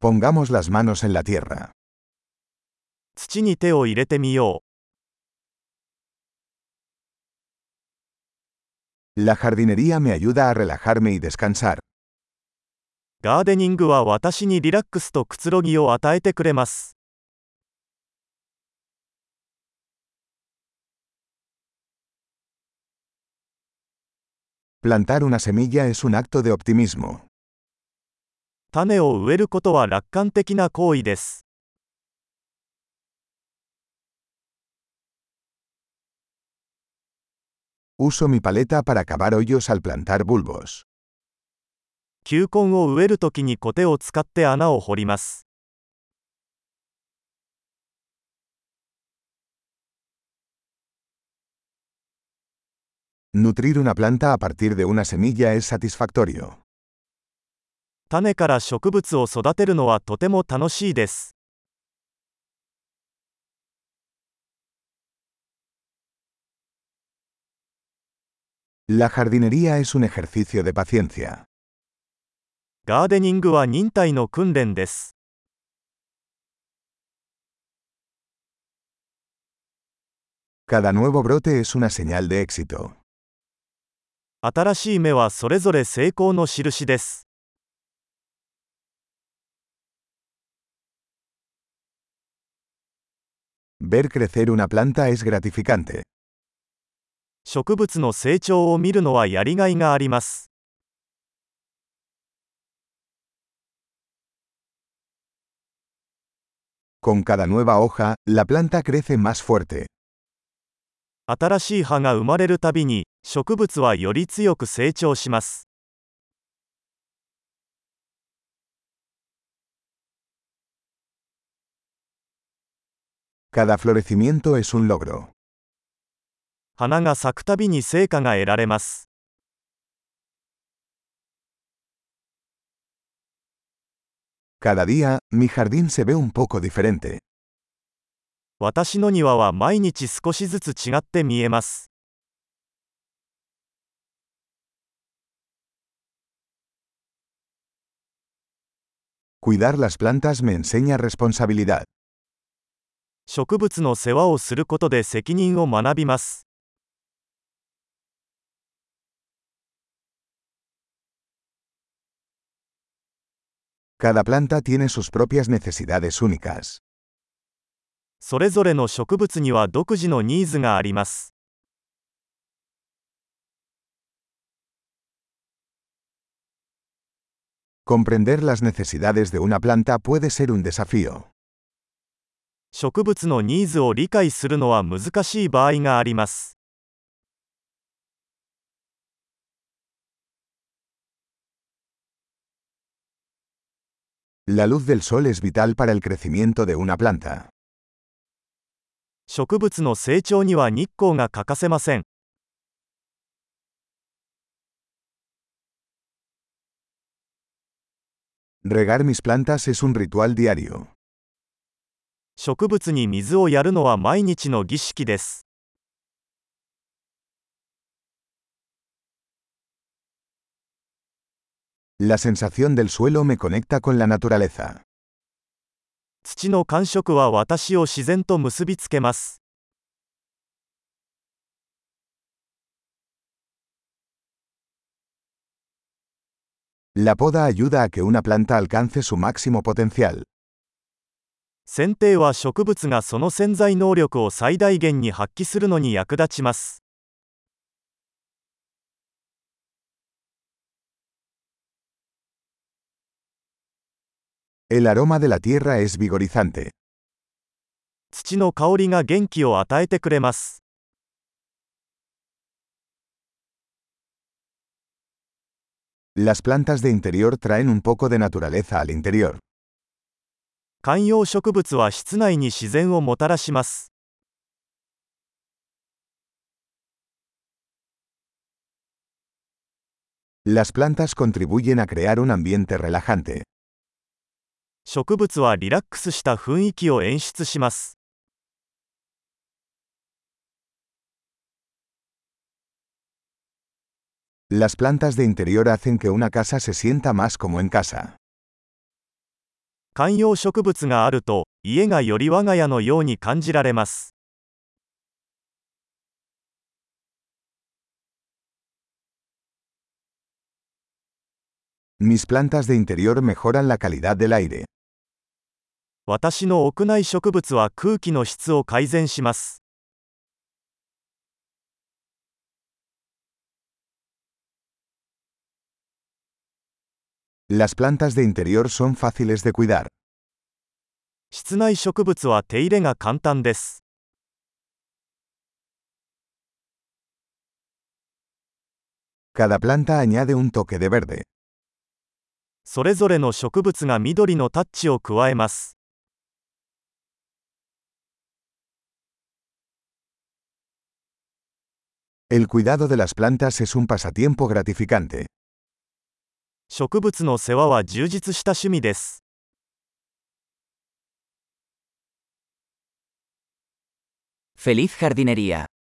Pongamos las manos en la tierra. 土に手を入れてみよ La jardinería me ayuda a relajarme y descansar. う。ガーデニングは私にリラックスとくつろぎを与えてくれます。 Plantar una semilla es un acto de optimismo. 種を植えることは楽観的な行為です。Uso mi paleta para cavar hoyos al plantar bulbos. 球根を植えるときにコテを使って穴を掘ります。Nutrir una planta a partir de una semilla es satisfactorio. 種から植物を育てるのはとても楽しいです。La jardinería es un ejercicio de paciencia. ガーデニングは忍耐の訓練です。Cada nuevo brote es una señal de éxito. 新しい芽はそれぞれ成功の印です。Ver crecer una planta es gratificante. 植物の成長を見るのはやりがいがあります。Con cada nueva hoja, la planta crece más fuerte. 新しい葉が生まれるたびに、植物はより強く成長します。Cada florecimiento es un logro. 花が咲くたびに成果が得られます。 Cada día, mi jardín se ve un poco diferente. 私の庭は毎日少しずつ違って見えます。 Cuidar las plantas me enseña responsabilidad. 植物の世話をすることで責任を学びます。Cada planta tiene sus propias necesidades únicas. それぞれの植物には独自のニーズがあります。Comprender las necesidades de una planta puede ser un desafío. 植物のニーズを理解するのは難しい場合があります。La luz del sol es vital para el crecimiento de una planta. 植物の成長には日光が欠かせません。Regar mis plantas es un ritual diario. 植物に水をやるのは毎日の儀式です。La sensación del suelo me conecta con la naturaleza. 土の感触は私を自然と結びつけます。La poda ayuda a que una planta alcance su máximo potencial. 剪定は植物がその潜在能力を最大限に発揮するのに役立ちます。El aroma de la tierra es vigorizante. 土の香りが元気を与えてくれます。Las plantas de interior traen un poco de naturaleza al interior. 観葉植物は室内に自然をもたらします。Las plantas contribuyen a crear un ambiente relajante. 植物はリラックスした雰囲気を演出します。Las plantas de interior hacen que una casa se sienta más como en casa. 観葉植物があると家がより我が家のように感じられます Mis plantas de interior mejoran la calidad del aire. 私の屋内植物は空気の質を改善します Las plantas de interior son fáciles de cuidar. 室内植物は手入れが簡単です Cada planta añade un toque de verde. それぞれの植物が緑のタッチを加えます El cuidado de las plantas es un pasatiempo gratificante. 植物の世話は充実した趣味です Feliz jardinería.